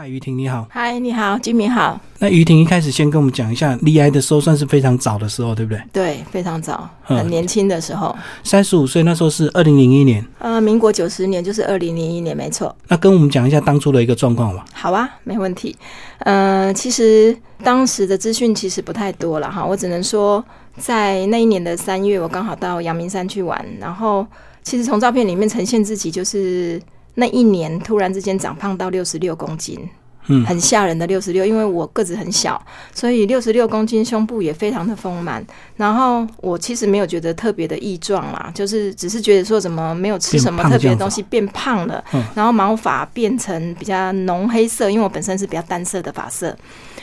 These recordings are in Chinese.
嗨，于婷，你好。嗨，你好，金明好。那于婷一开始先跟我们讲一下，离癌的时候算是非常早的时候，对不对？对，非常早，很年轻的时候。三十五岁，那时候是二零零一年。呃，民国九十年，就是二零零一年，没错。那跟我们讲一下当初的一个状况吧。好啊，没问题。呃，其实当时的资讯其实不太多了哈，我只能说，在那一年的三月，我刚好到阳明山去玩，然后其实从照片里面呈现自己就是。那一年突然之间长胖到六十六公斤，嗯，很吓人的六十六，因为我个子很小，所以六十六公斤，胸部也非常的丰满。然后我其实没有觉得特别的异状啦，就是只是觉得说怎么没有吃什么特别的东西变胖了，然后毛发变成比较浓黑色，因为我本身是比较单色的发色。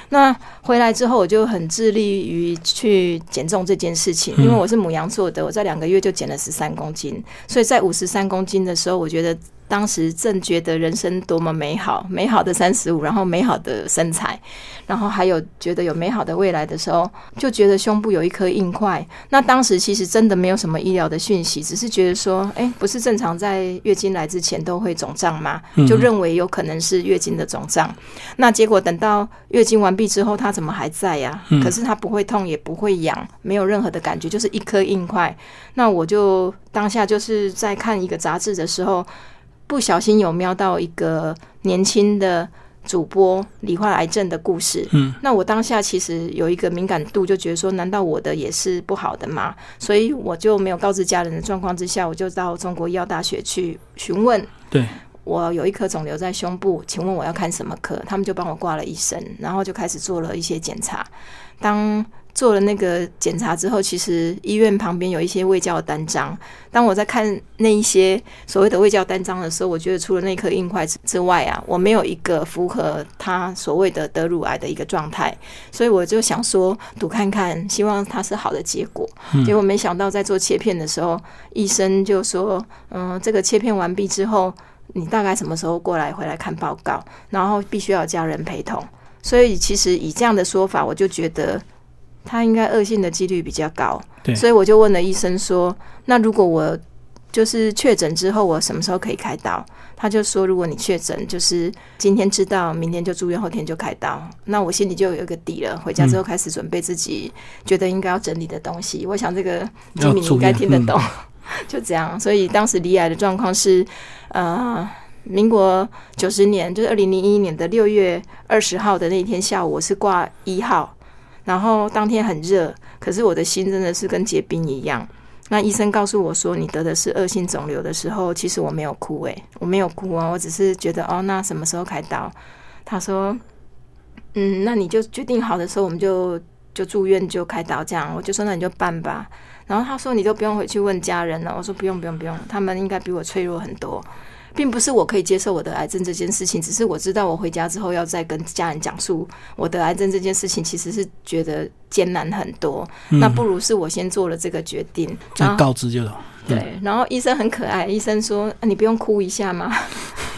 那回来之后，我就很致力于去减重这件事情，因为我是母羊座的，我在两个月就减了十三公斤，所以在五十三公斤的时候，我觉得。当时正觉得人生多么美好，美好的三十五，然后美好的身材，然后还有觉得有美好的未来的时候，就觉得胸部有一颗硬块。那当时其实真的没有什么医疗的讯息，只是觉得说，哎，不是正常在月经来之前都会肿胀吗？就认为有可能是月经的肿胀。那结果等到月经完毕之后，它怎么还在呀？可是它不会痛，也不会痒，没有任何的感觉，就是一颗硬块。那我就当下就是在看一个杂志的时候。不小心有瞄到一个年轻的主播罹患癌症的故事，嗯，那我当下其实有一个敏感度，就觉得说，难道我的也是不好的吗？所以我就没有告知家人的状况之下，我就到中国医药大学去询问，对我有一颗肿瘤在胸部，请问我要看什么科？他们就帮我挂了医生，然后就开始做了一些检查。当做了那个检查之后，其实医院旁边有一些胃教单张。当我在看那一些所谓的胃教单张的时候，我觉得除了那颗硬块之外啊，我没有一个符合他所谓的得乳癌的一个状态，所以我就想说赌看看，希望它是好的结果。结果没想到在做切片的时候，医生就说：“嗯，这个切片完毕之后，你大概什么时候过来回来看报告？然后必须要家人陪同。”所以其实以这样的说法，我就觉得。他应该恶性的几率比较高，对，所以我就问了医生说：“那如果我就是确诊之后，我什么时候可以开刀？”他就说：“如果你确诊，就是今天知道，明天就住院，后天就开刀。”那我心里就有一个底了。回家之后开始准备自己觉得应该要整理的东西。我想这个吉米应该听得懂，就这样。所以当时离癌的状况是，呃，民国九十年，就是二零零一年的六月二十号的那一天下午，我是挂一号。然后当天很热，可是我的心真的是跟结冰一样。那医生告诉我说你得的是恶性肿瘤的时候，其实我没有哭诶，我没有哭啊，我只是觉得哦，那什么时候开刀？他说，嗯，那你就决定好的时候，我们就就住院就开刀这样。我就说那你就办吧。然后他说你都不用回去问家人了。我说不用不用不用，他们应该比我脆弱很多。并不是我可以接受我的癌症这件事情，只是我知道我回家之后要再跟家人讲述我的癌症这件事情，其实是觉得艰难很多。那不如是我先做了这个决定，再告知就好对。然后医生很可爱，医生说：“你不用哭一下吗？”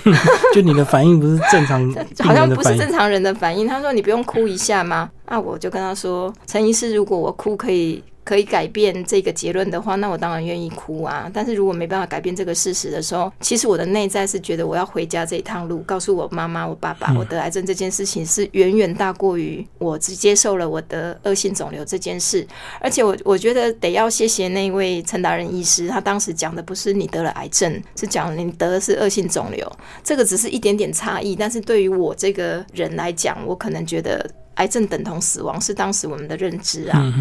就你的反应不是正常，好像不是正常人的反应。他说：“你不用哭一下吗？”那我就跟他说：“陈医师，如果我哭可以。”可以改变这个结论的话，那我当然愿意哭啊。但是如果没办法改变这个事实的时候，其实我的内在是觉得我要回家这一趟路，告诉我妈妈、我爸爸，我得癌症这件事情是远远大过于我只接受了我的恶性肿瘤这件事。而且我我觉得得要谢谢那位陈达人医师，他当时讲的不是你得了癌症，是讲你得的是恶性肿瘤。这个只是一点点差异，但是对于我这个人来讲，我可能觉得癌症等同死亡是当时我们的认知啊。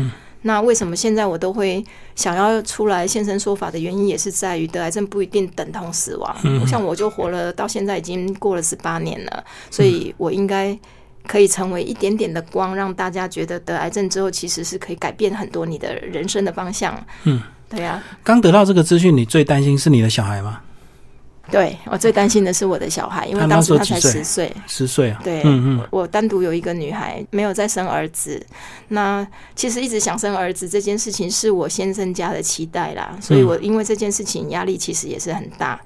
那为什么现在我都会想要出来现身说法的原因，也是在于得癌症不一定等同死亡。像我就活了到现在已经过了十八年了，所以我应该可以成为一点点的光，让大家觉得得癌症之后其实是可以改变很多你的人生的方向。嗯，对呀。刚得到这个资讯，你最担心是你的小孩吗？对我最担心的是我的小孩，因为当时他才十岁，十岁啊。对，嗯嗯，我单独有一个女孩，没有再生儿子。那其实一直想生儿子这件事情，是我先生家的期待啦，所以我因为这件事情压力其实也是很大。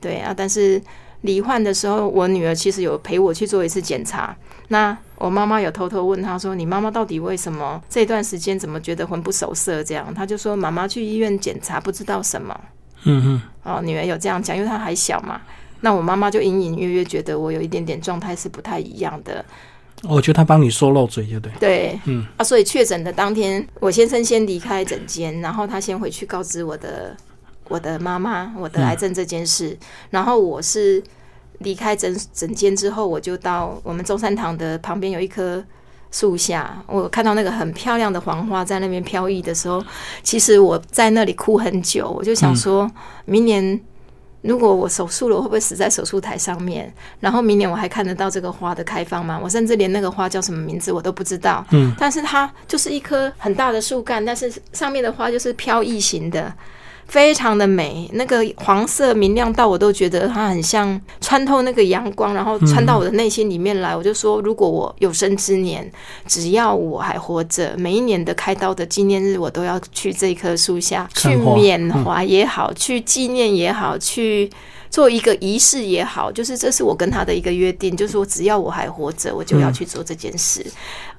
对啊，但是罹患的时候，我女儿其实有陪我去做一次检查。那我妈妈有偷偷问她说：“你妈妈到底为什么这段时间怎么觉得魂不守舍？”这样，她就说：“妈妈去医院检查，不知道什么。”嗯哼，哦，女儿有这样讲，因为她还小嘛。那我妈妈就隐隐约约觉得我有一点点状态是不太一样的。我觉得他帮你说漏嘴，就对。对，嗯啊，所以确诊的当天，我先生先离开诊间，然后他先回去告知我的我的妈妈我的癌症这件事，然后我是离开诊诊间之后，我就到我们中山堂的旁边有一棵树下，我看到那个很漂亮的黄花在那边飘逸的时候，其实我在那里哭很久，我就想说明年。如果我手术了，我会不会死在手术台上面？然后明年我还看得到这个花的开放吗？我甚至连那个花叫什么名字我都不知道。嗯，但是它就是一棵很大的树干，但是上面的花就是飘逸型的，非常的美。那个黄色明亮到我都觉得它很像穿透那个阳光，然后穿到我的内心里面来。我就说，如果我有生之年，只要我还活着，每一年的开刀的纪念日，我都要去这棵树下 去缅怀也好，去纪念也好，去。做一个仪式也好，就是这是我跟他的一个约定，就是说只要我还活着，我就要去做这件事。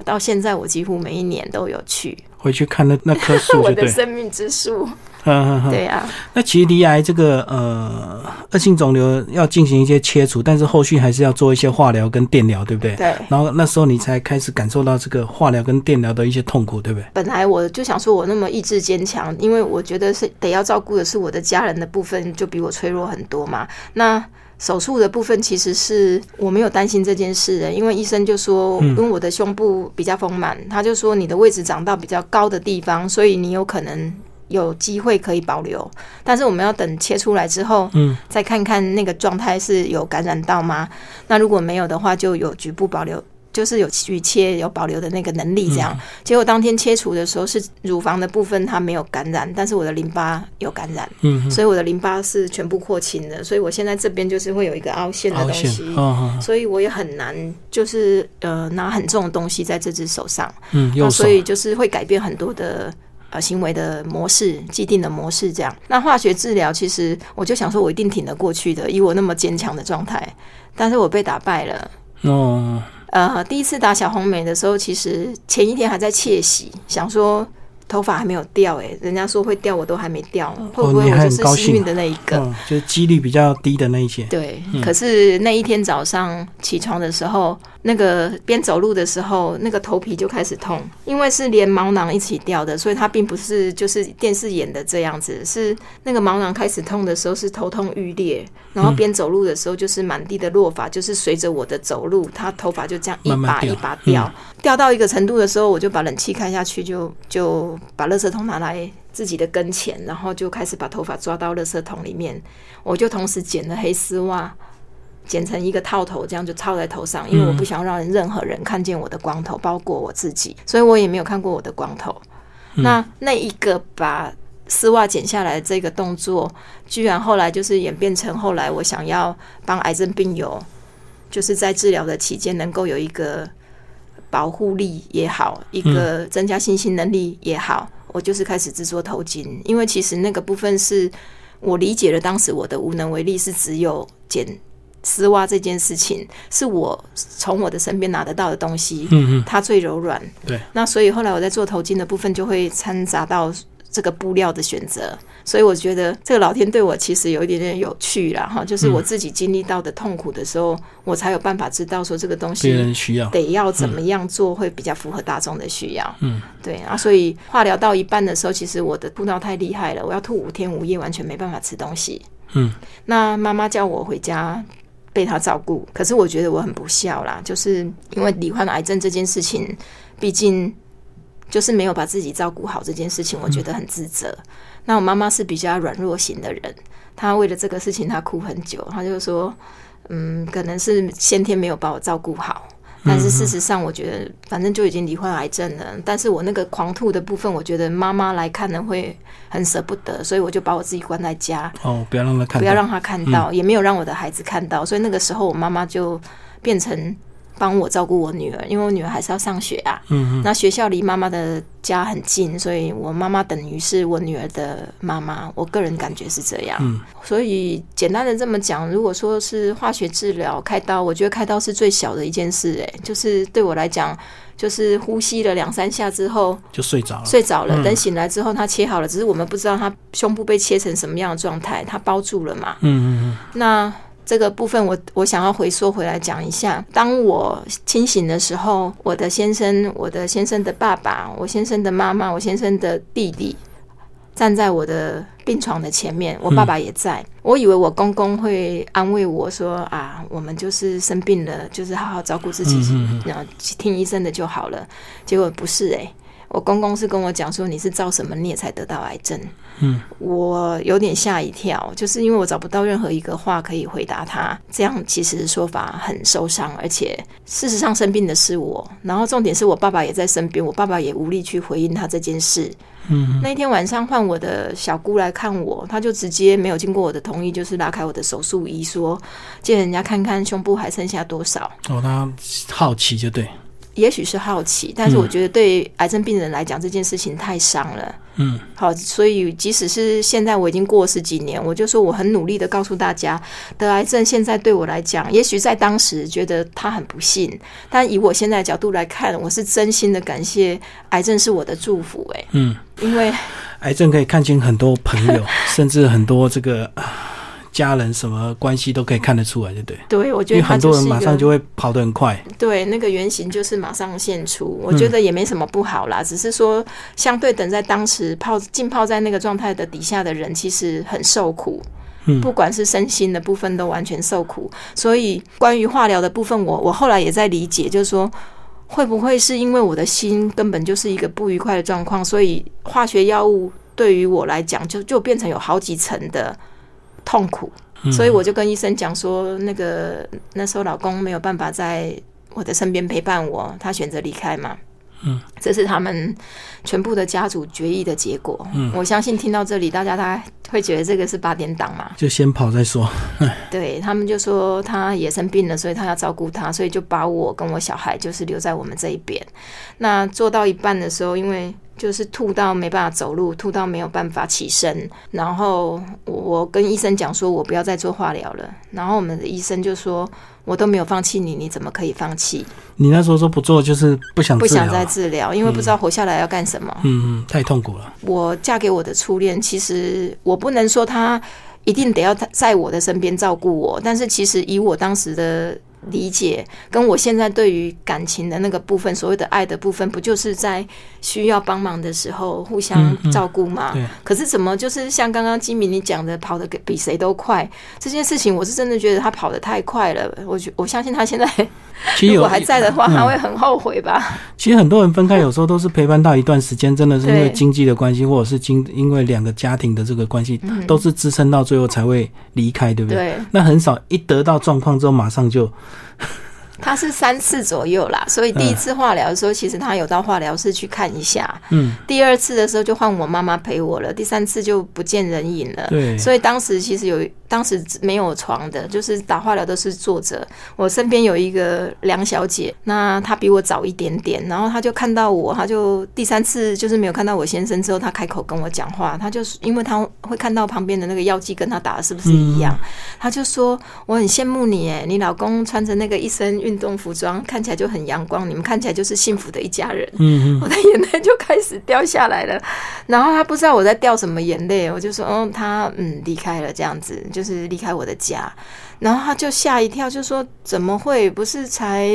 到现在，我几乎每一年都有去，回去看那那棵树，我。的生命之树。嗯。对啊，那其实离癌这个呃恶性肿瘤要进行一些切除，但是后续还是要做一些化疗跟电疗，对不对？对。然后那时候你才开始感受到这个化疗跟电疗的一些痛苦，对不对？本来我就想说，我那么意志坚强，因为我觉得是得要照顾的是我的家人的部分，就比我脆弱很多嘛。那手术的部分其实是我没有担心这件事的，因为医生就说，因为我的胸部比较丰满，他就说你的位置长到比较高的地方，所以你有可能有机会可以保留。但是我们要等切出来之后，嗯，再看看那个状态是有感染到吗？那如果没有的话，就有局部保留。就是有去切有保留的那个能力，这样。结果当天切除的时候，是乳房的部分它没有感染，但是我的淋巴有感染，嗯，所以我的淋巴是全部扩清的，所以我现在这边就是会有一个凹陷的东西，嗯所以我也很难就是呃拿很重的东西在这只手上，嗯，右手那所，以就是会改变很多的。呃，行为的模式，既定的模式，这样。那化学治疗，其实我就想说，我一定挺得过去的，以我那么坚强的状态。但是我被打败了。哦，呃，第一次打小红梅的时候，其实前一天还在窃喜，想说头发还没有掉、欸，人家说会掉，我都还没掉，会不会我就是幸运的那一个？嗯，就是几率比较低的那一些，对，可是那一天早上起床的时候，那个边走路的时候，那个头皮就开始痛，因为是连毛囊一起掉的，所以它并不是就是电视演的这样子，是那个毛囊开始痛的时候是头痛欲裂，然后边走路的时候就是满地的落发，就是随着我的走路，它头发就这样一把一把掉，掉到一个程度的时候，我就把冷气开下去，就就把垃圾桶拿来自己的跟前，然后就开始把头发抓到垃圾桶里面，我就同时剪了黑丝袜。剪成一个套头，这样就套在头上，因为我不想让人任何人看见我的光头，包括我自己，所以我也没有看过我的光头。那那一个把丝袜剪下来的这个动作，居然后来就是演变成后来我想要帮癌症病友，就是在治疗的期间能够有一个保护力也好，一个增加信心能力也好，我就是开始制作头巾，因为其实那个部分是我理解了当时我的无能为力是只有剪。丝袜这件事情是我从我的身边拿得到的东西，嗯嗯，它最柔软。对，那所以后来我在做头巾的部分就会掺杂到这个布料的选择，所以我觉得这个老天对我其实有一点点有趣啦，哈，就是我自己经历到的痛苦的时候，我才有办法知道说这个东别西人需要，得要怎么样做会比较符合大众的需要。嗯，对啊，所以化疗到一半的时候，其实我的吐闹太厉害了，我要吐五天五夜，完全没办法吃东西。嗯，那妈妈叫我回家。被他照顾，可是我觉得我很不孝啦，就是因为罹患癌症这件事情，毕竟就是没有把自己照顾好这件事情，我觉得很自责。那我妈妈是比较软弱型的人，她为了这个事情她哭很久，她就说，嗯，可能是先天没有把我照顾好。但是事实上，我觉得反正就已经罹患癌症了。但是我那个狂吐的部分，我觉得妈妈来看呢会很舍不得，所以我就把我自己关在家，哦，不要让他看到，不要让他看到，也没有让我的孩子看到。所以那个时候，我妈妈就变成帮我照顾我女儿，因为我女儿还是要上学啊。嗯嗯，那学校离妈妈的家很近，所以我妈妈等于是我女儿的妈妈。我个人感觉是这样。嗯，所以简单的这么讲，如果说是化学治疗开刀，我觉得开刀是最小的一件事。诶，就是对我来讲，就是呼吸了两三下之后就睡着了，睡着了，嗯等醒来之后他切好了，只是我们不知道他胸部被切成什么样的状态，他包住了嘛。嗯嗯嗯那这个部分我我想要回缩回来讲一下。当我清醒的时候，我的先生、我的先生的爸爸、我先生的妈妈、我先生的弟弟站在我的病床的前面，我爸爸也在。我以为我公公会安慰我说：“啊，我们就是生病了，就是好好照顾自己，然后听医生的就好了。”结果不是诶、我公公是跟我讲说：“你是造什么孽才得到癌症？”嗯，我有点吓一跳，就是因为我找不到任何一个话可以回答他，这样其实说法很受伤，而且事实上生病的是我，然后重点是我爸爸也在身边，我爸爸也无力去回应他这件事。嗯，那一天晚上换我的小姑来看我，她就直接没有经过我的同意，就是拉开我的手术衣，说借人家看看胸部还剩下多少。哦，他好奇就对，也许是好奇，但是我觉得对癌症病人来讲，这件事情太伤了。嗯，好，所以即使是现在我已经过十几年，我就说我很努力的告诉大家，得癌症现在对我来讲，也许在当时觉得他很不幸，但以我现在的角度来看，我是真心的感谢癌症是我的祝福、欸。嗯，因为癌症可以看清很多朋友，甚至很多这个啊家人什么关系都可以看得出来，对不对？对我觉得很多人马上就会跑得很快。对那个原型就是马上现出，我觉得也没什么不好啦，只是说相对等在当时泡浸泡在那个状态的底下的人，其实很受苦。嗯不管是身心的部分都完全受苦，所以关于化疗的部分，我我后来也在理解，就是说会不会是因为我的心根本就是一个不愉快的状况，所以化学药物对于我来讲就就变成有好几层的痛苦，嗯所以我就跟医生讲说，那个那时候老公没有办法在我的身边陪伴我，他选择离开嘛。嗯，这是他们全部的家族决议的结果。嗯我相信听到这里，大家大概会觉得这个是八点档嘛。就先跑再说。对他们就说他也生病了，所以他要照顾他，所以就把我跟我小孩就是留在我们这一边。那做到一半的时候，因为就是吐到没办法走路，吐到没有办法起身，然后我跟医生讲说，我不要再做化疗了。然后我们的医生就说，我都没有放弃你，你怎么可以放弃？你那时候说不做，就是不想不想再治疗因为不知道活下来要干什么。嗯嗯，太痛苦了。我嫁给我的初恋，其实我不能说他一定得要在我的身边照顾我，但是其实以我当时的理解，跟我现在对于感情的那个部分，所谓的爱的部分，不就是在需要帮忙的时候互相照顾吗？对可是怎么就是像刚刚金明你讲的，跑得比谁都快这件事情，我是真的觉得他跑得太快了。我觉我相信他现在其实有 如果还在的话，嗯他会很后悔吧。其实很多人分开，有时候都是陪伴到一段时间，真的是因为经济的关系，或者是经因为两个家庭的这个关系，嗯都是支撑到最后才会离开，对不对？对，那很少一得到状况之后，马上就 他是三次左右啦，所以第一次化疗的时候，其实他有到化疗室去看一下。嗯，第二次的时候就换我妈妈陪我了，第三次就不见人影了。对所以当时其实有，当时没有床的，就是打化疗都是坐着。我身边有一个梁小姐，那她比我早一点点，然后她就看到我，她就第三次就是没有看到我先生之后，她开口跟我讲话，她就是因为她会看到旁边的那个药剂跟她打的是不是一样，她就说我很羡慕你，哎，你老公穿着那个一身运动服装，看起来就很阳光，你们看起来就是幸福的一家人。嗯嗯，我的眼泪就开始掉下来了。然后她不知道我在掉什么眼泪，我就说，嗯，她嗯离开了，这样子就是离开我的家。然后他就吓一跳，就说怎么会？不是才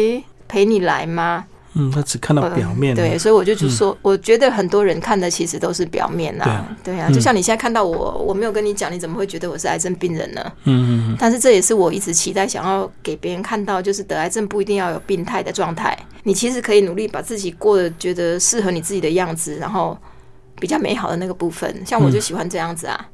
陪你来吗？嗯，他只看到表面、嗯对，所以我就就说，我觉得很多人看的其实都是表面啊，对啊，嗯就像你现在看到我，我没有跟你讲，你怎么会觉得我是癌症病人呢？嗯嗯但是这也是我一直期待想要给别人看到，就是得癌症不一定要有病态的状态，你其实可以努力把自己过得觉得适合你自己的样子，然后比较美好的那个部分。像我就喜欢这样子啊，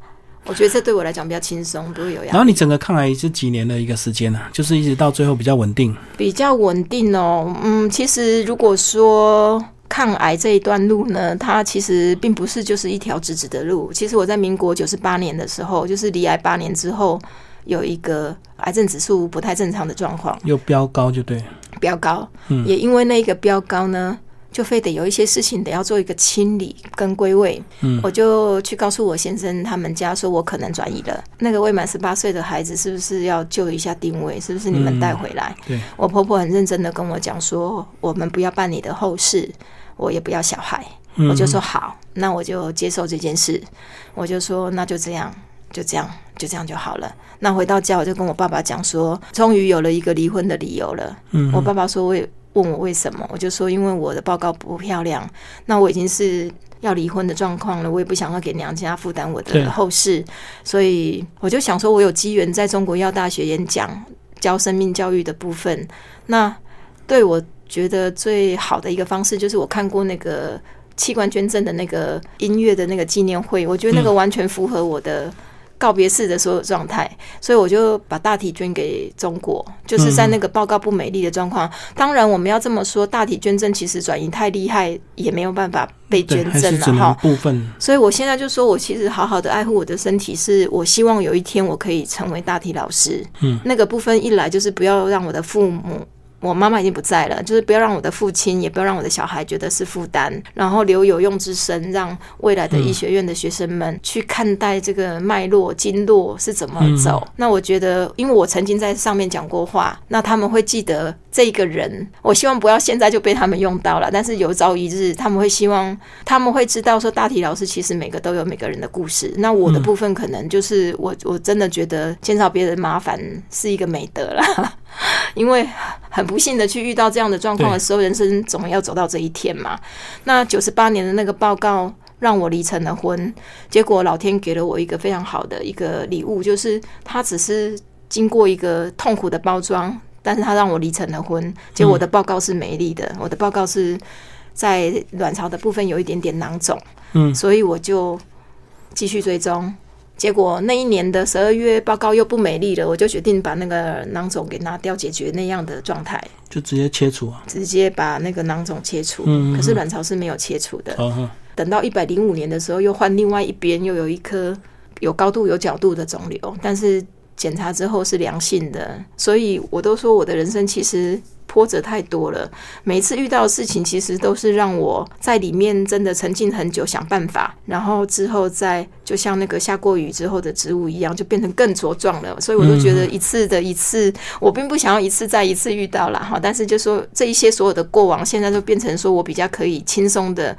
我觉得这对我来讲比较轻松，不会有压力，然后你整个抗癌是几年的一个时间呢、啊？就是一直到最后比较稳定。比较稳定哦。嗯，其实如果说。抗癌这一段路呢，它其实并不是就是一条直直的路。其实我在民国九十八年的时候，就是离癌八年之后，有一个癌症指数不太正常的状况。又飙高就对，飙高，嗯也因为那个飙高呢，就非得有一些事情得要做一个清理跟归位。嗯我就去告诉我先生他们家，说我可能转移了。那个未满十八岁的孩子是不是要就一下定位？是不是你们带回来？对，我婆婆很认真的跟我讲说，我们不要办你的后事，我也不要小孩。嗯我就说好，那我就接受这件事。我就说那就这样。就这样，就这样就好了。那回到家，我就跟我爸爸讲说，终于有了一个离婚的理由了。嗯，我爸爸说，为问我为什么，我就说，因为我的报告不漂亮，那我已经是要离婚的状况了，我也不想要给娘家负担我的后事，所以我就想说，我有机缘在中国药大学演讲，教生命教育的部分，那对我觉得最好的一个方式，就是我看过那个器官捐赠的那个音乐的那个纪念会，我觉得那个完全符合我的。告别式的所有状态，所以我就把大体捐给中国，就是在那个报告不美丽的状况。当然，我们要这么说，大体捐赠其实转移太厉害，也没有办法被，捐赠了哈。部分。所以我现在就说，我其实好好的爱护我的身体，是我希望有一天我可以成为大体老师。嗯，那个部分一来就是不要让我的父母。我妈妈已经不在了，就是不要让我的父亲，也不要让我的小孩觉得是负担，然后留有用之身，让未来的医学院的学生们去看待这个脉络、经络是怎么走。那我觉得，因为我曾经在上面讲过话，那他们会记得这个人。我希望不要现在就被他们用到了，但是有朝一日他们会希望，他们会知道说，大体老师其实每个都有每个人的故事。那我的部分可能就是我，我真的觉得减少别人麻烦是一个美德啦。因为很不幸的去遇到这样的状况的时候，人生总要走到这一天嘛。那九十八年的那个报告让我离成了婚，结果老天给了我一个非常好的一个礼物，就是他只是经过一个痛苦的包装，但是他让我离成了婚。结果我的报告是美丽的，我的报告是在卵巢的部分有一点点囊肿，嗯所以我就继续追踪。结果那一年的十二月报告又不美丽了，我就决定把那个囊肿给拿掉，解决那样的状态，就直接切除啊。直接把那个囊肿切除。嗯嗯嗯可是卵巢是没有切除的。等到一百零五年的时候，又换另外一边又有一颗有高度有角度的肿瘤，但是检查之后是良性的，所以我都说我的人生其实波折太多了。每一次遇到的事情，其实都是让我在里面真的沉浸很久，想办法，然后之后再就像那个下过雨之后的植物一样，就变成更茁壮了。所以我都觉得一次的一次，我并不想要一次再一次遇到了哈，但是就说这一些所有的过往，现在都变成说我比较可以轻松的。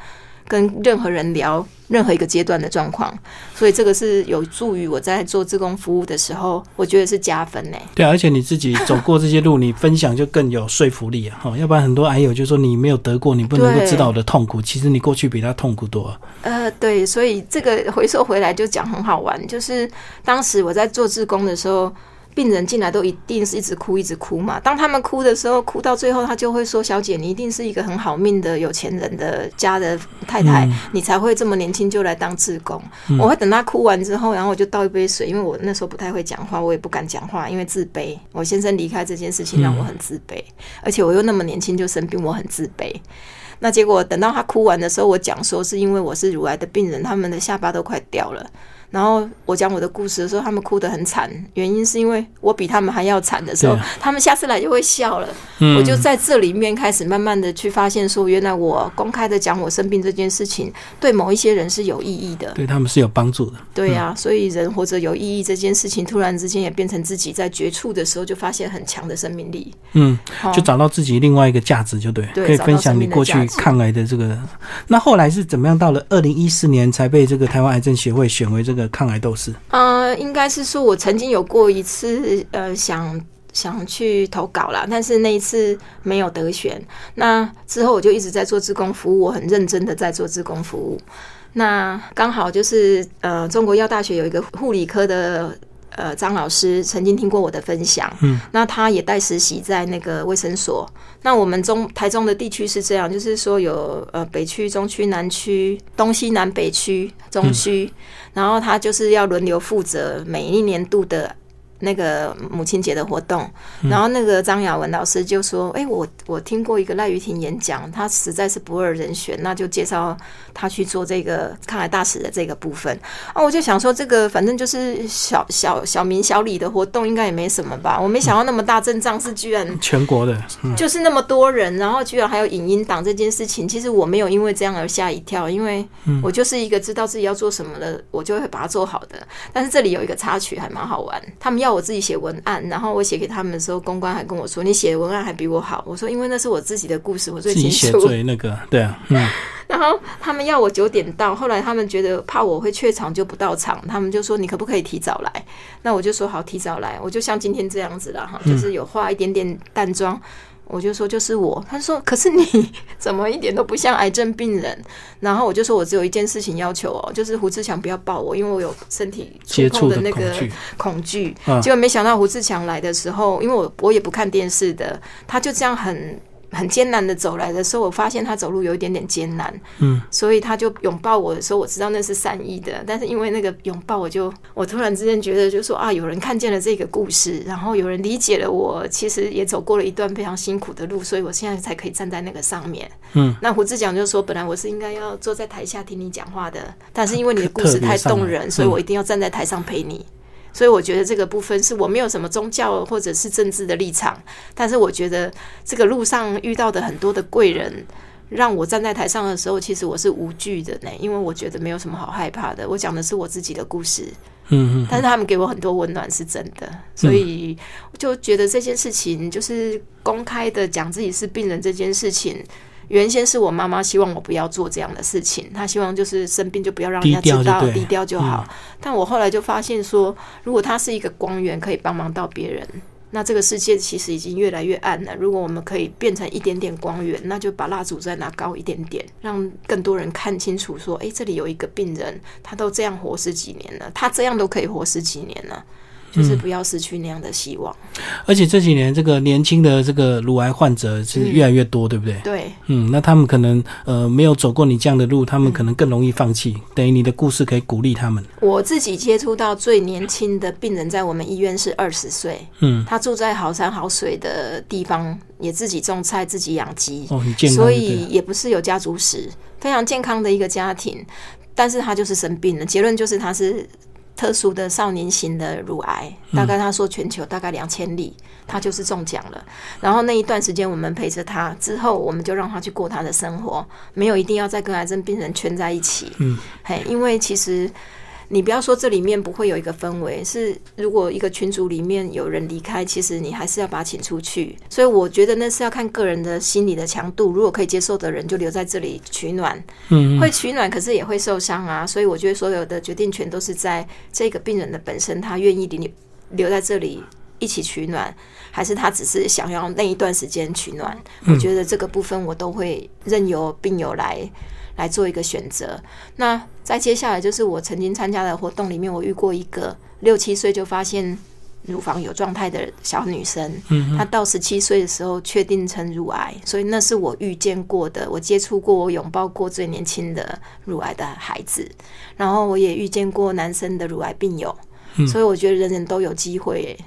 跟任何人聊任何一个阶段的状况，所以这个是有助于我在做志工服务的时候，我觉得是加分呢。对啊，而且你自己走过这些路，你分享就更有说服力啊！哈，要不然很多癌友就说你没有得过，你不能够知道我的痛苦。其实你过去比他痛苦多了。呃，对，所以这个回收回来就讲很好玩，就是当时我在做志工的时候。病人进来都一定是一直哭，一直哭嘛。当他们哭的时候，哭到最后，他就会说：“小姐，你一定是一个很好命的有钱人的家的太太，你才会这么年轻就来当志工。我会等他哭完之后，然后我就倒一杯水，因为我那时候不太会讲话，我也不敢讲话，因为自卑。我先生离开这件事情让我很自卑，而且我又那么年轻就生病，我很自卑。那结果等到他哭完的时候，我讲说是因为我是乳癌的病人，他们的下巴都快掉了。然后我讲我的故事的时候，他们哭得很惨，原因是因为我比他们还要惨的时候，他们下次来就会笑了。嗯我就在这里面开始慢慢的去发现，说原来我公开的讲我生病这件事情，对某一些人是有意义的。对他们是有帮助的。对呀、所以人活着有意义这件事情，突然之间也变成自己在绝处的时候就发现很强的生命力。嗯，哦就找到自己另外一个价值，就对，对可以分享你过去抗癌的这个。那后来是怎么样？到了二零一四年才被这个台湾癌症协会选为这个抗癌斗士。呃，应该是说我曾经有过一次呃想。想去投稿啦，但是那一次没有得选。那之后我就一直在做志工服务，我很认真的在做志工服务。那刚好就是呃，中国药大学有一个护理科的呃张老师曾经听过我的分享，嗯，那他也带实习在那个卫生所。那我们中台中的地区是这样，就是说有呃北区、中区、南区、东西南北区、中区，然后他就是要轮流负责每一年度的。那个母亲节的活动，然后那个张雅文老师就说：“哎、我我听过一个赖玉婷演讲，她实在是不二人选，那就介绍他去做这个抗癌大使的这个部分。”啊，我就想说，这个反正就是小小小明小李的活动，应该也没什么吧。我没想到那么大阵仗是居然全国的，嗯，就是那么多人，然后居然还有影音党这件事情，其实我没有因为这样而吓一跳，因为我就是一个知道自己要做什么的，我就会把它做好的。但是这里有一个插曲还蛮好玩，他们要我自己写文案，然后我写给他们的时候，公关还跟我说：“你写的文案还比我好。”我说：“因为那是我自己的故事，我最清楚。写最那个，对啊，嗯，”然后他们要我九点到，后来他们觉得怕我会怯场就不到场，他们就说你可不可以提早来？那我就说好，提早来。我就像今天这样子了哈，就是有化一点点淡妆。我就说就是我，他说可是你 怎么一点都不像癌症病人？然后我就说我只有一件事情要求哦，就是胡志强不要抱我，因为我有身体触碰的那个恐惧。结果没想到胡志强来的时候，因为我我也不看电视的，他就这样很。很艰难的走来的时候，我发现他走路有一点点艰难，嗯，所以他就拥抱我的时候，我知道那是善意的。但是因为那个拥抱，我就我突然之间觉得，就说啊，有人看见了这个故事，然后有人理解了我，其实也走过了一段非常辛苦的路，所以我现在才可以站在那个上面。嗯，那胡志讲就说，本来我是应该要坐在台下听你讲话的，但是因为你的故事太动人，所以我一定要站在台上陪你。所以我觉得这个部分是我没有什么宗教或者是政治的立场，但是我觉得这个路上遇到的很多的贵人，让我站在台上的时候，其实我是无惧的呢，因为我觉得没有什么好害怕的。我讲的是我自己的故事，嗯嗯，但是他们给我很多温暖，是真的，所以我就觉得这件事情就是公开的讲自己是病人这件事情。原先是我妈妈希望我不要做这样的事情，她希望就是生病就不要让人家知道，低调就好。但我后来就发现说，如果它是一个光源，可以帮忙到别人，那这个世界其实已经越来越暗了。如果我们可以变成一点点光源，那就把蜡烛再拿高一点点，让更多人看清楚说，哎，这里有一个病人，他都这样活十几年了，他这样都可以活十几年了。就是不要失去那样的希望，而且这几年这个年轻的这个乳癌患者是越来越多，对不对？对，嗯，那他们可能呃没有走过你这样的路，他们可能更容易放弃。等于你的故事可以鼓励他们。我自己接触到最年轻的病人，在我们医院是二十岁，嗯，他住在好山好水的地方，也自己种菜，自己养鸡，哦，很健康，所以也不是有家族史，非常健康的一个家庭，但是他就是生病了。结论就是他是。特殊的少年型的乳癌，大概他说全球大概两千例，他就是中奖了。然后那一段时间我们陪着他，之后我们就让他去过他的生活，没有一定要再跟癌症病人圈在一起。嗯，嘿，因为其实。你不要说这里面不会有一个氛围，是如果一个群组里面有人离开，其实你还是要把他请出去。所以我觉得那是要看个人的心理的强度。如果可以接受的人就留在这里取暖，嗯，会取暖，可是也会受伤啊。所以我觉得所有的决定权都是在这个病人的本身，他愿意留留在这里一起取暖，还是他只是想要那一段时间取暖？我觉得这个部分我都会任由病友来。来做一个选择。那再接下来就是我曾经参加的活动里面，我遇过一个六七岁就发现乳房有状态的小女生。嗯，她到十七岁的时候确定成乳癌，所以那是我遇见过的，我接触过、我拥抱过最年轻的乳癌的孩子。然后我也遇见过男生的乳癌病友。所以我觉得人人都有机会。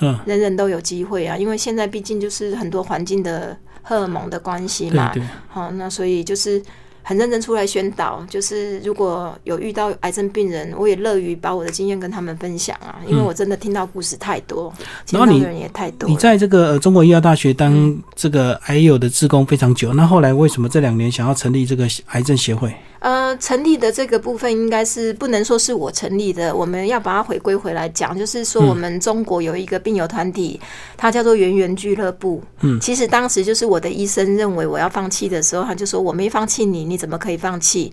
嗯，人人都有机会啊，因为现在毕竟就是很多环境的荷尔蒙的关系嘛。好，那所以就是。很认真出来宣导，就是如果有遇到癌症病人，我也乐于把我的经验跟他们分享啊，因为我真的听到故事太多，然后你人也太多。你在这个中国医药大学当这个癌友的志工非常久，那后来为什么这两年想要成立这个癌症协会？呃，成立的这个部分应该是不能说是我成立的，我们要把它回归回来讲，就是说我们中国有一个病友团体，它叫做圆圆俱乐部。嗯，其实当时就是我的医生认为我要放弃的时候，他就说我没放弃你，你怎么可以放弃？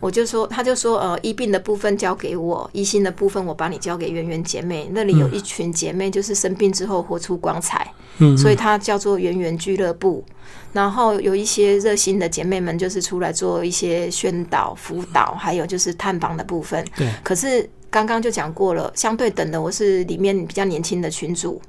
我就说，他就说，呃，医病的部分交给我，医心的部分我把你交给圆圆姐妹，那里有一群姐妹，就是生病之后活出光彩。嗯，所以它叫做圆圆俱乐部。然后有一些热心的姐妹们，就是出来做一些宣导、辅导，还有就是探访的部分。对。可是刚刚就讲过了，相对等的，我是里面比较年轻的群主，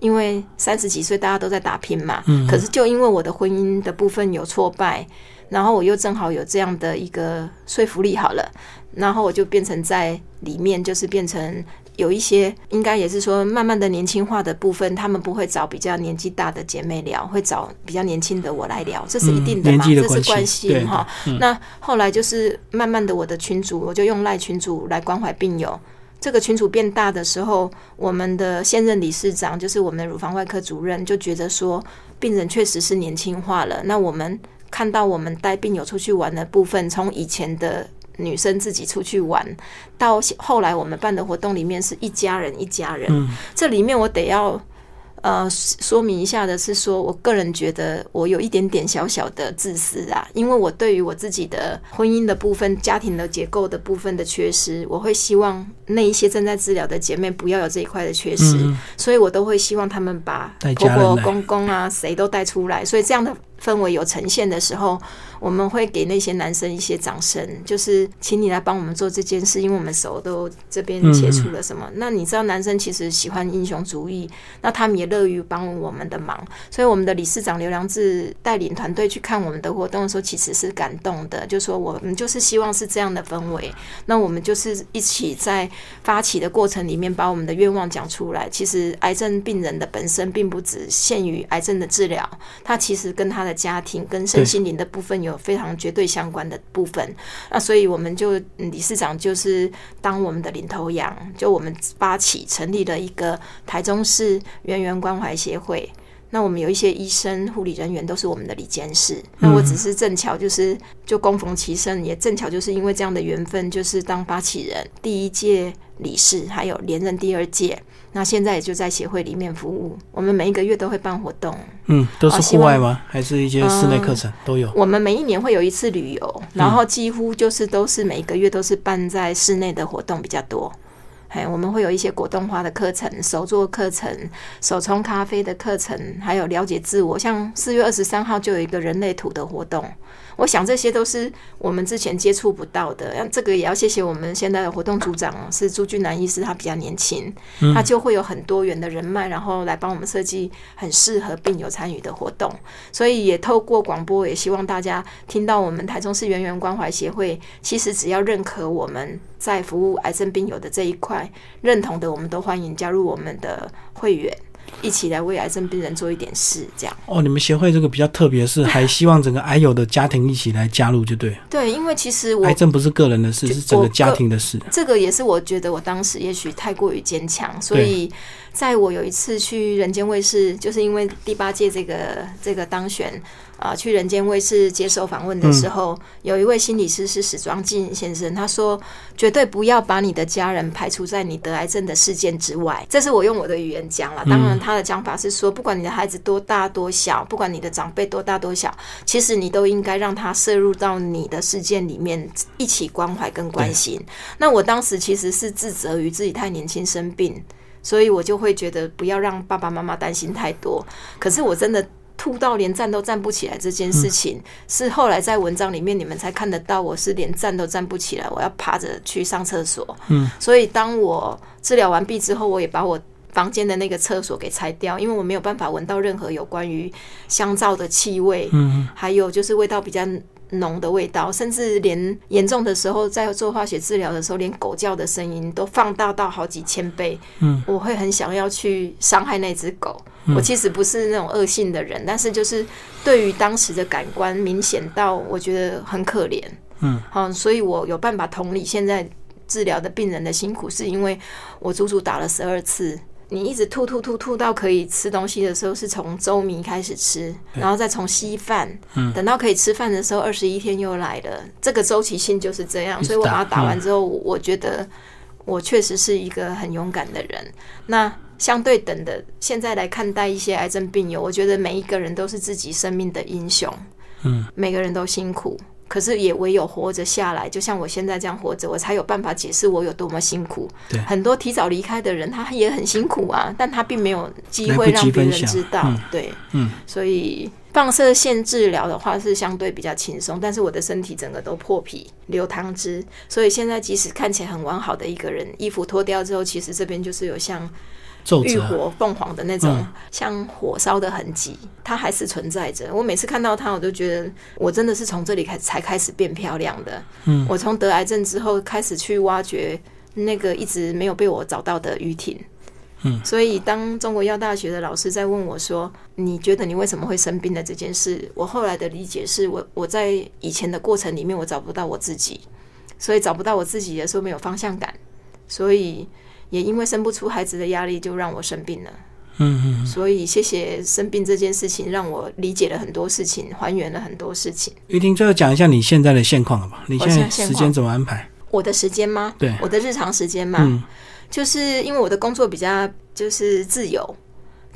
因为三十几岁大家都在打拼嘛。嗯。可是就因为我的婚姻的部分有挫败，然后我又正好有这样的一个说服力，好了，然后我就变成在里面，就是变成。有一些应该也是说，慢慢的年轻化的部分，他们不会找比较年纪大的姐妹聊，会找比较年轻的我来聊，这是一定的嘛，这是关系哈。那后来就是慢慢的，我的群主我就用赖群主来关怀病友。这个群组变大的时候，我们的现任理事长就是我们的乳房外科主任，就觉得说病人确实是年轻化了。那我们看到我们带病友出去玩的部分，从以前的。女生自己出去玩，到后来我们办的活动里面是一家人一家人。这里面我得要呃，说明一下的是说，我个人觉得我有一点点小小的自私啊，因为我对于我自己的婚姻的部分、家庭的结构的部分的缺失，我会希望那一些正在治疗的姐妹不要有这一块的缺失，所以我都会希望他们把婆婆、公公啊，谁都带出来，所以这样的。氛围有呈现的时候，我们会给那些男生一些掌声，就是请你来帮我们做这件事，因为我们手都这边接触了什么。那你知道，男生其实喜欢英雄主义，那他们也乐于帮我们的忙。所以，我们的理事长刘良志带领团队去看我们的活动的时候，其实是感动的，就说我们就是希望是这样的氛围。那我们就是一起在发起的过程里面，把我们的愿望讲出来。其实，癌症病人的本身并不只限于癌症的治疗，他其实跟他的家庭跟身心灵的部分有非常绝对相关的部分，那所以我们就理事长就是当我们的领头羊，就我们发起成立了一个台中市圆圆关怀协会。那我们有一些医生、护理人员都是我们的理监事。那我只是正巧就是就供逢其盛，也正巧就是因为这样的缘分，就是当发起人第一届理事，还有连任第二届。那现在也就在协会里面服务。我们每一个月都会办活动，嗯，都是户外吗？还是一些室内课程都有？我们每一年会有一次旅游，然后几乎就是都是每一个月都是办在室内的活动比较多。哎，我们会有一些果冻花的课程、手作课程、手冲咖啡的课程，还有了解自我。像四月二十三号就有一个人类图的活动。我想这些都是我们之前接触不到的，那这个也要谢谢我们现在的活动组长是朱俊南医师，他比较年轻，他就会有很多元的人脉，然后来帮我们设计很适合病友参与的活动。所以也透过广播，也希望大家听到我们台中市圆圆关怀协会，其实只要认可我们在服务癌症病友的这一块，认同的，我们都欢迎加入我们的会员。一起来为癌症病人做一点事，这样哦。你们协会这个比较特别，是还 希望整个癌友的家庭一起来加入，就对。对，因为其实我癌症不是个人的事，是整个家庭的事。这个也是我觉得我当时也许太过于坚强，所以在我有一次去人间卫视，就是因为第八届这个这个当选。啊，去人间卫视接受访问的时候，有一位心理师是史庄进先生，他说：“绝对不要把你的家人排除在你得癌症的事件之外。”这是我用我的语言讲了。当然，他的讲法是说，不管你的孩子多大多小，不管你的长辈多大多小，其实你都应该让他摄入到你的事件里面，一起关怀跟关心。那我当时其实是自责于自己太年轻生病，所以我就会觉得不要让爸爸妈妈担心太多。可是我真的。吐到连站都站不起来这件事情，是后来在文章里面你们才看得到，我是连站都站不起来，我要趴着去上厕所。嗯，所以当我治疗完毕之后，我也把我房间的那个厕所给拆掉，因为我没有办法闻到任何有关于香皂的气味，嗯，还有就是味道比较。浓的味道，甚至连严重的时候，在做化学治疗的时候，连狗叫的声音都放大到好几千倍。嗯，我会很想要去伤害那只狗。我其实不是那种恶性的人，但是就是对于当时的感官明显到，我觉得很可怜。嗯，好，所以我有办法同理现在治疗的病人的辛苦，是因为我足足打了十二次。你一直吐吐吐吐到可以吃东西的时候，是从粥米开始吃，然后再从稀饭，等到可以吃饭的时候，二十一天又来了。这个周期性就是这样，所以我把它打完之后，我觉得我确实是一个很勇敢的人。那相对等的，现在来看待一些癌症病友，我觉得每一个人都是自己生命的英雄。嗯，每个人都辛苦。可是也唯有活着下来，就像我现在这样活着，我才有办法解释我有多么辛苦。对，很多提早离开的人，他也很辛苦啊，但他并没有机会让别人知道。对，嗯，所以放射线治疗的话是相对比较轻松，但是我的身体整个都破皮流汤汁，所以现在即使看起来很完好的一个人，衣服脱掉之后，其实这边就是有像。浴火凤凰的那种像火烧的痕迹，它还是存在着。我每次看到它，我都觉得我真的是从这里开才开始变漂亮的。嗯，我从得癌症之后开始去挖掘那个一直没有被我找到的雨婷。嗯，所以当中国药大学的老师在问我说：“你觉得你为什么会生病的这件事？”我后来的理解是我我在以前的过程里面我找不到我自己，所以找不到我自己的时候没有方向感，所以。也因为生不出孩子的压力，就让我生病了。嗯嗯，所以谢谢生病这件事情，让我理解了很多事情，还原了很多事情。玉婷，最后讲一下你现在的现况了吧？你现在时间怎么安排？我的时间吗？对，我的日常时间嘛，就是因为我的工作比较就是自由。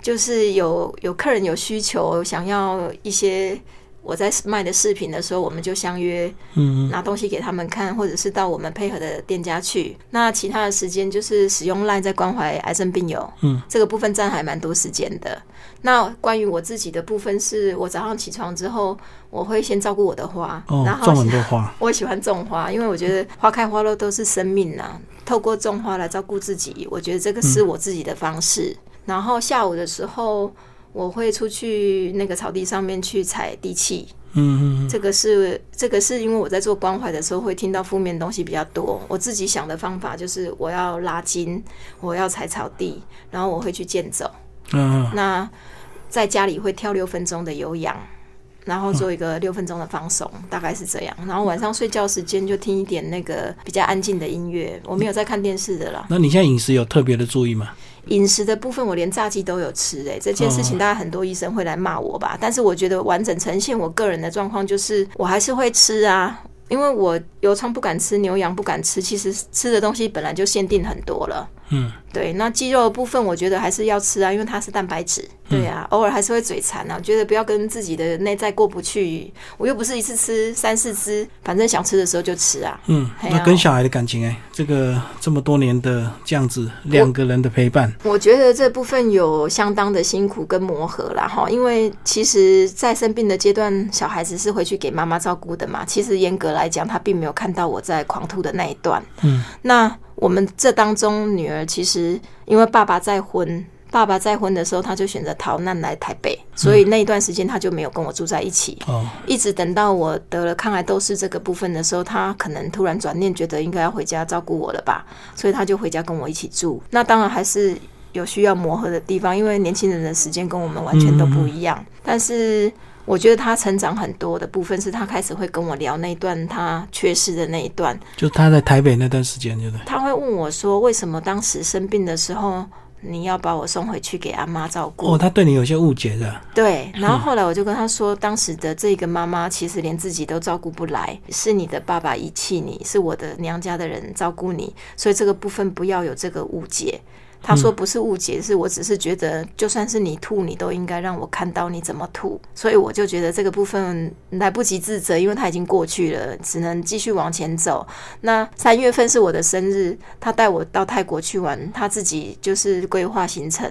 就是有有客人有需求，想要一些我在卖的饰品的时候，我们就相约，嗯，拿东西给他们看，或者是到我们配合的店家去。那其他的时间就是使用 LINE 在关怀癌症病友，嗯，这个部分占还蛮多时间的。那关于我自己的部分，是我早上起床之后，我会先照顾我的花，然后种很多花。我喜欢种花，因为我觉得花开花落都是生命呐。透过种花来照顾自己，我觉得这个是我自己的方式。然后下午的时候，我会出去那个草地上面去踩地气。嗯嗯，这个是这个是因为我在做关怀的时候会听到负面东西比较多。我自己想的方法就是我要拉筋，我要踩草地，然后我会去健走。嗯，那在家里会跳六分钟的有氧，然后做一个六分钟的放松，大概是这样。然后晚上睡觉时间就听一点那个比较安静的音乐。我没有在看电视的啦。那你现在饮食有特别的注意吗？饮食的部分，我连炸鸡都有吃诶，这件事情大概很多医生会来骂我吧。但是我觉得完整呈现我个人的状况，就是我还是会吃啊，因为我油葱不敢吃，牛羊不敢吃，其实吃的东西本来就限定很多了。嗯，对，那鸡肉的部分我觉得还是要吃啊，因为它是蛋白质。对啊，偶尔还是会嘴馋啊，觉得不要跟自己的内在过不去。我又不是一次吃三四只，反正想吃的时候就吃啊。嗯，那跟小孩的感情哎，这个这么多年的这样子两个人的陪伴，我觉得这部分有相当的辛苦跟磨合啦哈。因为其实，在生病的阶段，小孩子是回去给妈妈照顾的嘛。其实严格来讲，他并没有看到我在狂吐的那一段。嗯，那我们这当中，女儿其实因为爸爸再婚。爸爸再婚的时候，他就选择逃难来台北，所以那一段时间他就没有跟我住在一起。哦，一直等到我得了抗癌都是这个部分的时候，他可能突然转念，觉得应该要回家照顾我了吧，所以他就回家跟我一起住。那当然还是有需要磨合的地方，因为年轻人的时间跟我们完全都不一样。但是我觉得他成长很多的部分，是他开始会跟我聊那一段他缺失的那一段，就他在台北那段时间，就是他会问我说，为什么当时生病的时候。你要把我送回去给阿妈照顾哦，他对你有些误解的。对，然后后来我就跟他说，当时的这个妈妈其实连自己都照顾不来，是你的爸爸遗弃你，是我的娘家的人照顾你，所以这个部分不要有这个误解。他说不是误解，是我只是觉得，就算是你吐，你都应该让我看到你怎么吐。所以我就觉得这个部分来不及自责，因为他已经过去了，只能继续往前走。那三月份是我的生日，他带我到泰国去玩，他自己就是规划行程。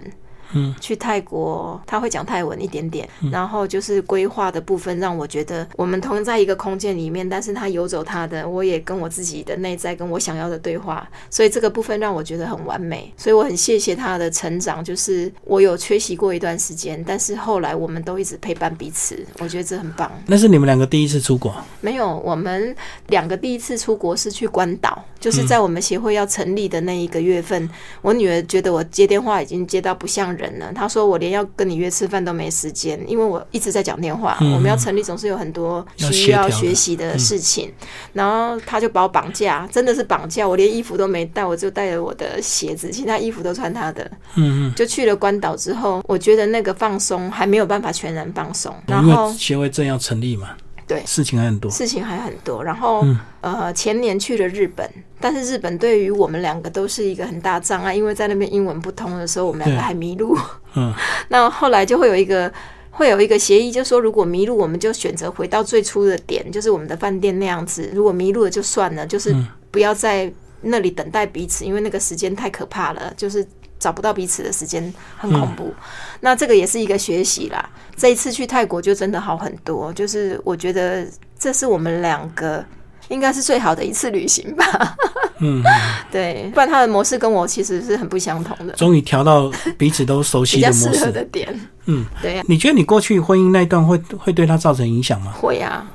嗯，去泰国他会讲泰文一点点，然后就是规划的部分让我觉得我们同在一个空间里面，但是他游走他的，我也跟我自己的内在跟我想要的对话，所以这个部分让我觉得很完美，所以我很谢谢他的成长，就是我有缺席过一段时间，但是后来我们都一直陪伴彼此，我觉得这很棒。那是你们两个第一次出国？没有，我们两个第一次出国是去关岛，就是在我们协会要成立的那一个月份，我女儿觉得我接电话已经接到不像人。人呢？他说我连要跟你约吃饭都没时间，因为我一直在讲电话。我们要成立，总是有很多需要学习的事情。然后他就把我绑架，真的是绑架。我连衣服都没带，我就带着我的鞋子，其他衣服都穿他的。嗯嗯。就去了关岛之后，我觉得那个放松还没有办法全然放松。然后协会正要成立嘛。对，事情还很多，事情还很多。然后，呃，前年去了日本，但是日本对于我们两个都是一个很大障碍，因为在那边英文不通的时候，我们两个还迷路。嗯，那后来就会有一个会有一个协议，就说如果迷路，我们就选择回到最初的点，就是我们的饭店那样子。如果迷路了就算了，就是不要在那里等待彼此，因为那个时间太可怕了，就是找不到彼此的时间很恐怖。那这个也是一个学习啦。这一次去泰国就真的好很多，就是我觉得这是我们两个应该是最好的一次旅行吧。嗯，对，不然他的模式跟我其实是很不相同的。终于调到彼此都熟悉的模式的点。嗯，对呀。你觉得你过去婚姻那一段会会对他造成影响吗？会啊。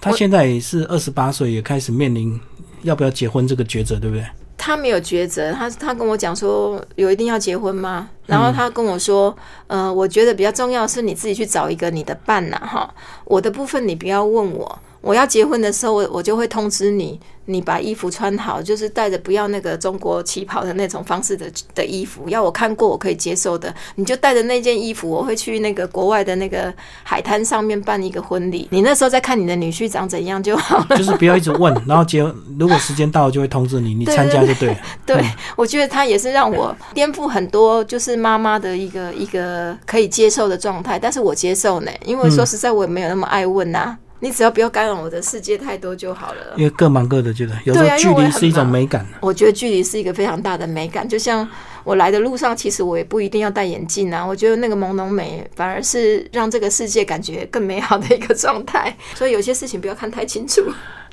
他现在也是二十八岁，也开始面临要不要结婚这个抉择，对不对？他没有抉择，他他跟我讲说有一定要结婚吗？然后他跟我说，呃，我觉得比较重要是你自己去找一个你的伴呐，哈，我的部分你不要问我，我要结婚的时候，我我就会通知你，你把衣服穿好，就是带着不要那个中国旗袍的那种方式的的衣服，要我看过我可以接受的，你就带着那件衣服，我会去那个国外的那个海滩上面办一个婚礼，你那时候再看你的女婿长怎样就好了。就是不要一直问，然后结如果时间到了就会通知你，你参加就对了。对，我觉得他也是让我颠覆很多，就是妈妈的一个一个可以接受的状态，但是我接受呢，因为说实在我也没有那么爱问呐。你只要不要干扰我的世界太多就好了。因为各忙各的，觉得有时候距离是一种美感。我觉得距离是一个非常大的美感。就像我来的路上，其实我也不一定要戴眼镜啊。我觉得那个朦胧美反而是让这个世界感觉更美好的一个状态。所以有些事情不要看太清楚。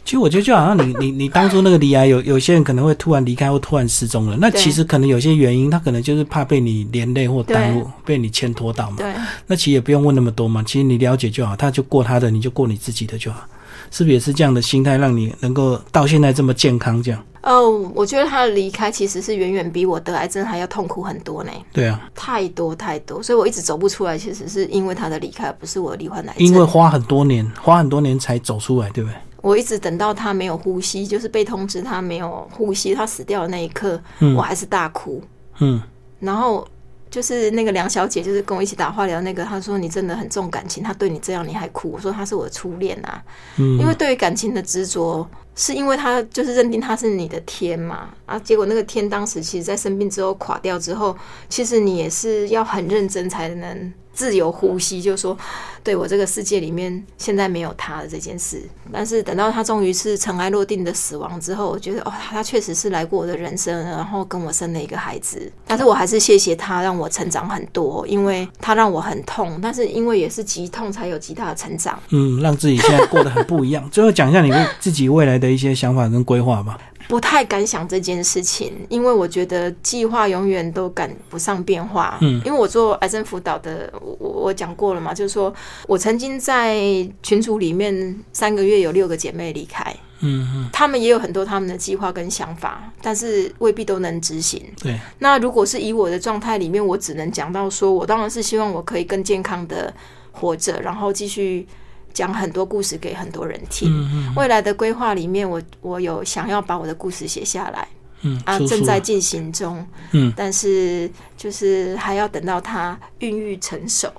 其实我觉得就好像你你你当初那个 离啊，有有些人可能会突然离开或突然失踪了。那其实可能有些原因，他可能就是怕被你连累或耽误，被你牵拖到嘛。对。那其实也不用问那么多嘛。其实你了解就好，他就过他的，你就过你自己的就好。是不是也是这样的心态，让你能够到现在这么健康？这样？哦，我觉得他的离开其实是远远比我得癌症还要痛苦很多呢。对啊。太多太多，所以我一直走不出来。其实是因为他的离开，不是我罹患癌症。因为花很多年，花很多年才走出来，对不对？我一直等到他没有呼吸，就是被通知他没有呼吸，他死掉的那一刻，我还是大哭。嗯，然后就是那个梁小姐，就是跟我一起打化疗那个，她说你真的很重感情，她对你这样你还哭？我说她是我的初恋啊，因为对于感情的执着，是因为他就是认定他是你的天嘛啊，结果那个天当时其实在生病之后垮掉之后，其实你也是要很认真才能。自由呼吸，就说对我这个世界里面现在没有他的这件事。但是等到他终于是尘埃落定的死亡之后，我觉得哦，他确实是来过我的人生，然后跟我生了一个孩子。但是我还是谢谢他，让我成长很多，因为他让我很痛，但是因为也是极痛才有极大的成长。嗯，让自己现在过得很不一样。最后讲一下你自己未来的一些想法跟规划吧。不太敢想这件事情，因为我觉得计划永远都赶不上变化。嗯，因为我做癌症辅导的，我我讲过了嘛，就是说我曾经在群组里面三个月有六个姐妹离开。嗯嗯，他们也有很多他们的计划跟想法，但是未必都能执行。对，那如果是以我的状态里面，我只能讲到说，我当然是希望我可以更健康的活着，然后继续。讲很多故事给很多人听。未来的规划里面，我我有想要把我的故事写下来，嗯啊，正在进行中。嗯，但是就是还要等到它孕育成熟，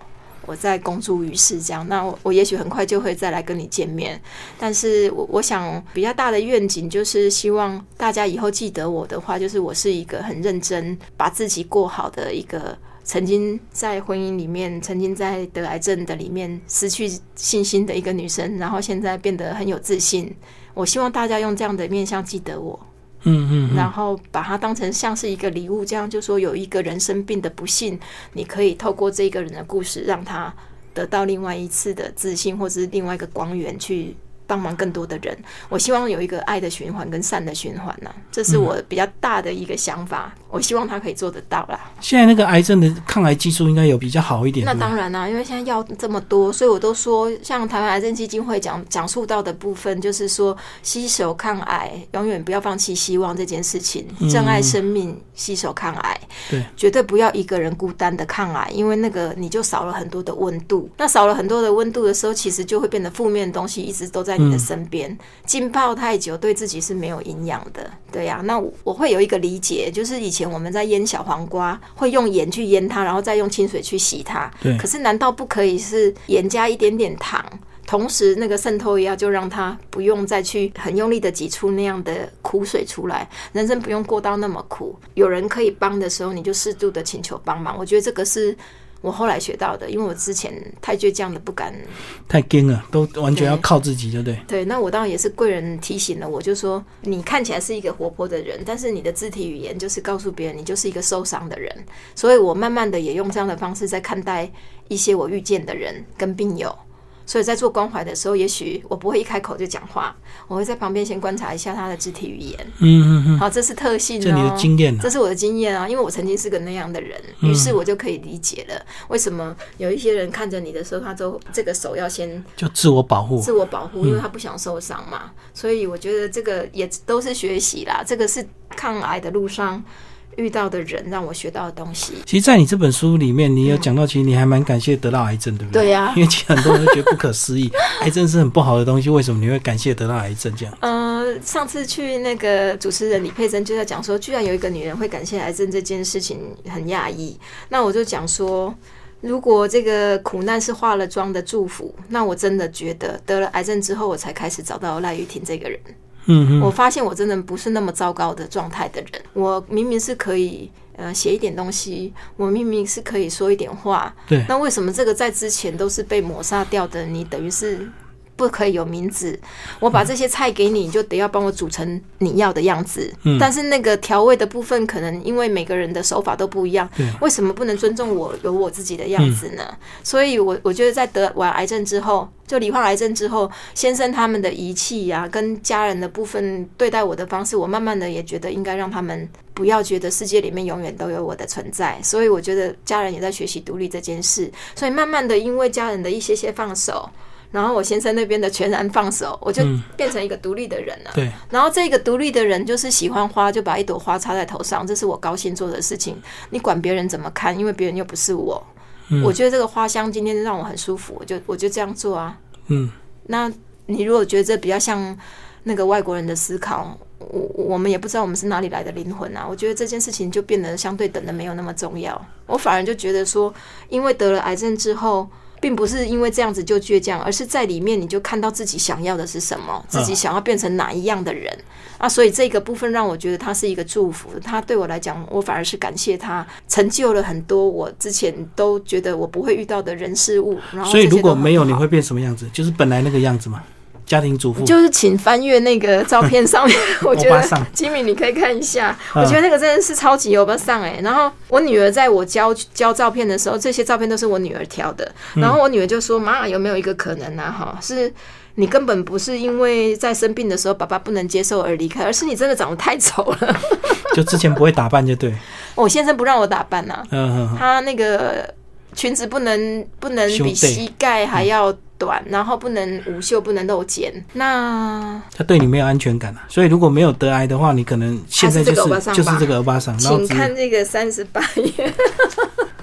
我再公诸于世。这样，那我我也许很快就会再来跟你见面。但是我我想比较大的愿景就是希望大家以后记得我的话，就是我是一个很认真把自己过好的一个。曾经在婚姻里面，曾经在得癌症的里面失去信心的一个女生，然后现在变得很有自信。我希望大家用这样的面相记得我，嗯嗯，然后把它当成像是一个礼物，这样就说有一个人生病的不幸，你可以透过这个人的故事，让他得到另外一次的自信，或者是另外一个光源去。帮忙更多的人，我希望有一个爱的循环跟善的循环呢，这是我比较大的一个想法。我希望他可以做得到啦。现在那个癌症的抗癌技术应该有比较好一点。那当然啦，因为现在药这么多，所以我都说，像台湾癌症基金会讲讲述到的部分，就是说，携手抗癌，永远不要放弃希望这件事情，珍爱生命，携手抗癌，对，绝对不要一个人孤单的抗癌，因为那个你就少了很多的温度。那少了很多的温度的时候，其实就会变得负面的东西一直都在。你的身边浸泡太久，对自己是没有营养的，对呀。那我会有一个理解，就是以前我们在腌小黄瓜，会用盐去腌它，然后再用清水去洗它。对。可是难道不可以是盐加一点点糖，同时那个渗透液就让它不用再去很用力的挤出那样的苦水出来？人生不用过到那么苦，有人可以帮的时候，你就适度的请求帮忙。我觉得这个是。我后来学到的，因为我之前太倔强的不敢，太惊了，都完全要靠自己，对不对？对，那我当然也是贵人提醒了我，就说你看起来是一个活泼的人，但是你的肢体语言就是告诉别人你就是一个受伤的人，所以我慢慢的也用这样的方式在看待一些我遇见的人跟病友。所以在做关怀的时候，也许我不会一开口就讲话，我会在旁边先观察一下他的肢体语言。嗯嗯嗯。好，这是特性。这你的经验。这是我的经验啊，因为我曾经是个那样的人，于是我就可以理解了为什么有一些人看着你的时候，他都这个手要先就自我保护，自我保护，因为他不想受伤嘛。所以我觉得这个也都是学习啦，这个是抗癌的路上遇到的人让我学到的东西。其实，在你这本书里面，你有讲到，其实你还蛮感谢得到癌症，对不对？对呀，因为其实很多人都觉得不可思议，癌症是很不好的东西，为什么你会感谢得到癌症这样？呃，上次去那个主持人李佩珍就在讲说，居然有一个女人会感谢癌症这件事情，很讶异。那我就讲说，如果这个苦难是化了妆的祝福，那我真的觉得得了癌症之后，我才开始找到赖玉婷这个人。嗯我发现我真的不是那么糟糕的状态的人，我明明是可以呃写一点东西，我明明是可以说一点话，对，那为什么这个在之前都是被抹杀掉的？你等于是。不可以有名字，我把这些菜给你，你就得要帮我煮成你要的样子。嗯，但是那个调味的部分，可能因为每个人的手法都不一样，对，为什么不能尊重我有我自己的样子呢？所以，我我觉得在得完癌症之后，就罹患癌症之后，先生他们的仪器呀，跟家人的部分对待我的方式，我慢慢的也觉得应该让他们不要觉得世界里面永远都有我的存在。所以，我觉得家人也在学习独立这件事。所以，慢慢的，因为家人的一些些放手。然后我先生那边的全然放手，我就变成一个独立的人了。对。然后这个独立的人就是喜欢花，就把一朵花插在头上，这是我高兴做的事情。你管别人怎么看，因为别人又不是我。嗯。我觉得这个花香今天让我很舒服，我就我就这样做啊。嗯。那你如果觉得这比较像那个外国人的思考，我我们也不知道我们是哪里来的灵魂啊。我觉得这件事情就变得相对等的没有那么重要。我反而就觉得说，因为得了癌症之后。并不是因为这样子就倔强，而是在里面你就看到自己想要的是什么，自己想要变成哪一样的人啊！所以这个部分让我觉得它是一个祝福，它对我来讲，我反而是感谢他成就了很多我之前都觉得我不会遇到的人事物。然后，所以如果没有，你会变什么样子？就是本来那个样子吗？家庭主妇就是请翻阅那个照片上面，我觉得吉米你可以看一下，我觉得那个真的是超级欧巴上哎。然后我女儿在我交交照片的时候，这些照片都是我女儿挑的。然后我女儿就说：“妈，有没有一个可能呢？哈，是你根本不是因为在生病的时候爸爸不能接受而离开，而是你真的长得太丑了。就之前不会打扮就对，我先生不让我打扮呐，他那个裙子不能不能比膝盖还要。”短，然后不能无袖，不能露肩。那他对你没有安全感啊，所以如果没有得癌的话，你可能现在就是就是这个欧巴桑。请看这个三十八页，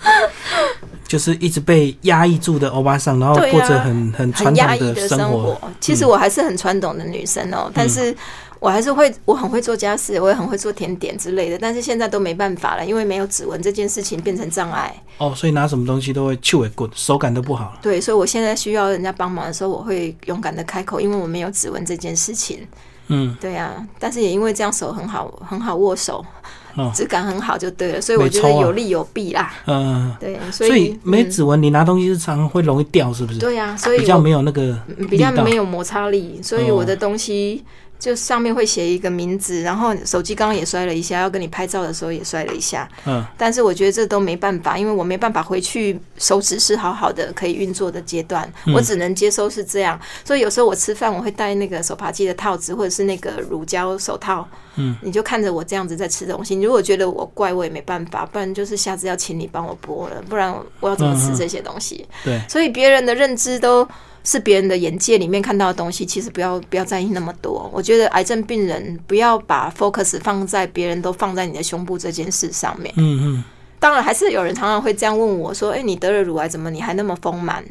就是一直被压抑住的欧巴桑，然后过着很很传统的生活。其实我还是很传统的女生哦，但是。我还是会，我很会做家事，我也很会做甜点之类的，但是现在都没办法了，因为没有指纹这件事情变成障碍。哦，所以拿什么东西都会去尾滚，手感都不好。对，所以我现在需要人家帮忙的时候，我会勇敢的开口，因为我没有指纹这件事情。嗯，对啊，但是也因为这样手很好，很好握手，质感很好就对了，所以我觉得有利有弊啦。嗯，对，所以没指纹，你拿东西是常会容易掉，是不是？对呀，所以比较没有那个比较没有摩擦力，所以我的东西。就上面会写一个名字，然后手机刚刚也摔了一下，要跟你拍照的时候也摔了一下。嗯，但是我觉得这都没办法，因为我没办法回去手指是好好的可以运作的阶段，我只能接收是这样。所以有时候我吃饭我会戴那个手扒鸡的套子，或者是那个乳胶手套。嗯，你就看着我这样子在吃东西，你如果觉得我怪，我也没办法，不然就是下次要请你帮我剥了，不然我要怎么吃这些东西？对，所以别人的认知都。是别人的眼界里面看到的东西，其实不要不要在意那么多。我觉得癌症病人不要把 focus 放在别人都放在你的胸部这件事上面。嗯嗯，当然还是有人常常会这样问我说：“哎，你得了乳癌，怎么你还那么丰满？”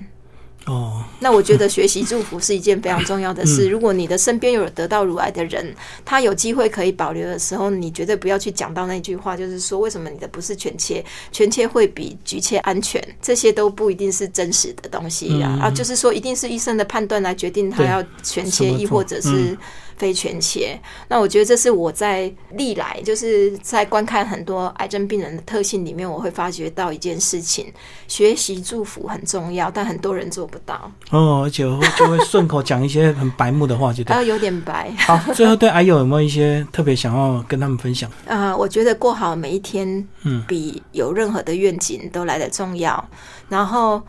哦，那我觉得学习祝福是一件非常重要的事。如果你的身边有得到乳癌的人，他有机会可以保留的时候，你绝对不要去讲到那句话，就是说为什么你的不是全切，全切会比局切安全，这些都不一定是真实的东西呀。啊，就是说一定是医生的判断来决定他要全切，亦或者是。非全切，那我觉得这是我在历来就是在观看很多癌症病人的特性里面，我会发觉到一件事情：学习祝福很重要，但很多人做不到。哦，而且就会顺口讲一些很白目的话，就对。有点白。好，最后对癌友有没有一些特别想要跟他们分享？啊，我觉得过好每一天，嗯，比有任何的愿景都来得重要。然后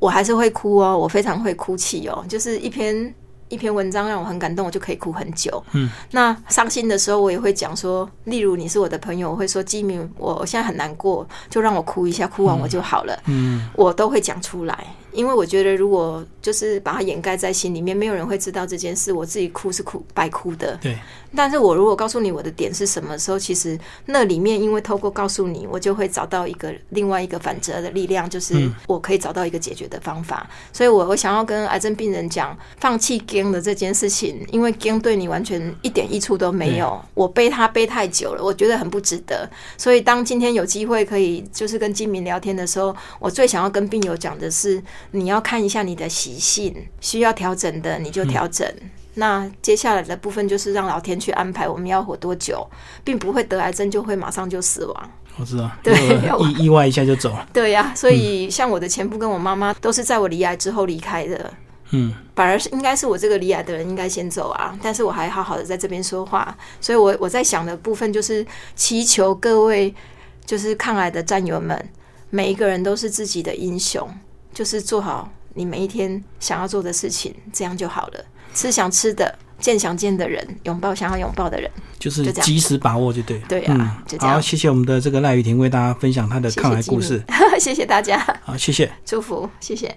我还是会哭哦，我非常会哭泣哦，就是一篇。一篇文章让我很感动，我就可以哭很久。嗯，那伤心的时候，我也会讲说，例如你是我的朋友，我会说基明，我现在很难过，就让我哭一下，哭完我就好了。嗯，我都会讲出来。因为我觉得如果就是把它掩盖在心里面，没有人会知道这件事。我自己哭是哭白哭的，对。但是我如果告诉你我的点是什么时候，其实那里面因为透过告诉你，我就会找到一个另外一个反折的力量，就是我可以找到一个解决的方法。所以，我我想要跟癌症病人讲，放弃 gain 的这件事情，因为 gain 对你完全一点益处都没有。我背它背太久了，我觉得很不值得。所以，当今天有机会可以就是跟金明聊天的时候，我最想要跟病友讲的是，你要看一下你的习性，需要调整的你就调整。那接下来的部分就是让老天去安排我们要活多久，并不会得癌症就会马上就死亡。我知道，对，意 意外一下就走了。对呀，所以像我的前夫跟我妈妈都是在我离癌之后离开的。嗯，反而是应该是我这个离癌的人应该先走啊，但是我还好好的在这边说话。所以，我我在想的部分就是祈求各位就是抗癌的战友们，每一个人都是自己的英雄，就是做好你每一天想要做的事情，这样就好了。吃想吃的，见想见的人，拥抱想要拥抱的人，就是及时把握就对。对啊，好，谢谢我们的这个赖雨婷为大家分享她的抗癌故事。谢谢大家，好，谢谢，祝福，谢谢。